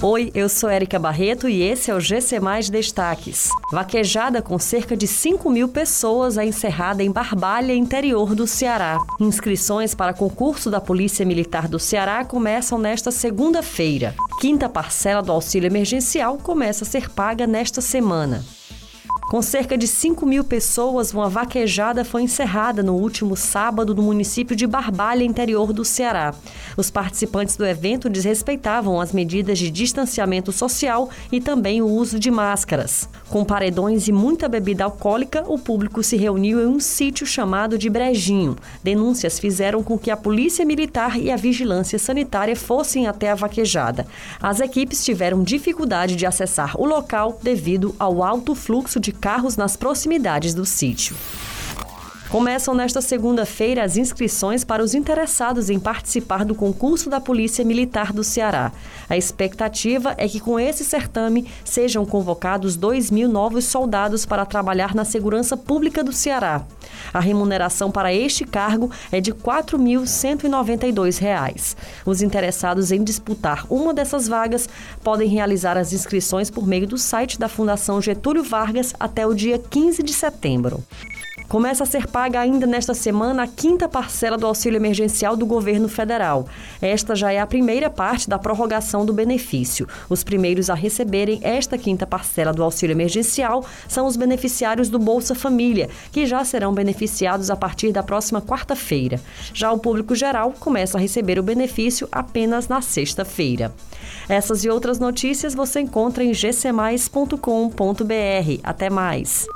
Oi, eu sou Érica Barreto e esse é o GC Mais Destaques. Vaquejada com cerca de 5 mil pessoas é encerrada em Barbalha, interior do Ceará. Inscrições para concurso da Polícia Militar do Ceará começam nesta segunda-feira. Quinta parcela do auxílio emergencial começa a ser paga nesta semana. Com cerca de 5 mil pessoas, uma vaquejada foi encerrada no último sábado no município de Barbalha, interior do Ceará. Os participantes do evento desrespeitavam as medidas de distanciamento social e também o uso de máscaras. Com paredões e muita bebida alcoólica, o público se reuniu em um sítio chamado de Brejinho. Denúncias fizeram com que a polícia militar e a vigilância sanitária fossem até a vaquejada. As equipes tiveram dificuldade de acessar o local devido ao alto fluxo de carros nas proximidades do sítio. Começam nesta segunda-feira as inscrições para os interessados em participar do concurso da Polícia Militar do Ceará. A expectativa é que com esse certame sejam convocados 2 mil novos soldados para trabalhar na segurança pública do Ceará. A remuneração para este cargo é de R$ 4.192. Os interessados em disputar uma dessas vagas podem realizar as inscrições por meio do site da Fundação Getúlio Vargas até o dia 15 de setembro. Começa a ser paga ainda nesta semana a quinta parcela do auxílio emergencial do governo federal. Esta já é a primeira parte da prorrogação do benefício. Os primeiros a receberem esta quinta parcela do auxílio emergencial são os beneficiários do Bolsa Família, que já serão beneficiados a partir da próxima quarta-feira. Já o público geral começa a receber o benefício apenas na sexta-feira. Essas e outras notícias você encontra em gcmais.com.br. Até mais.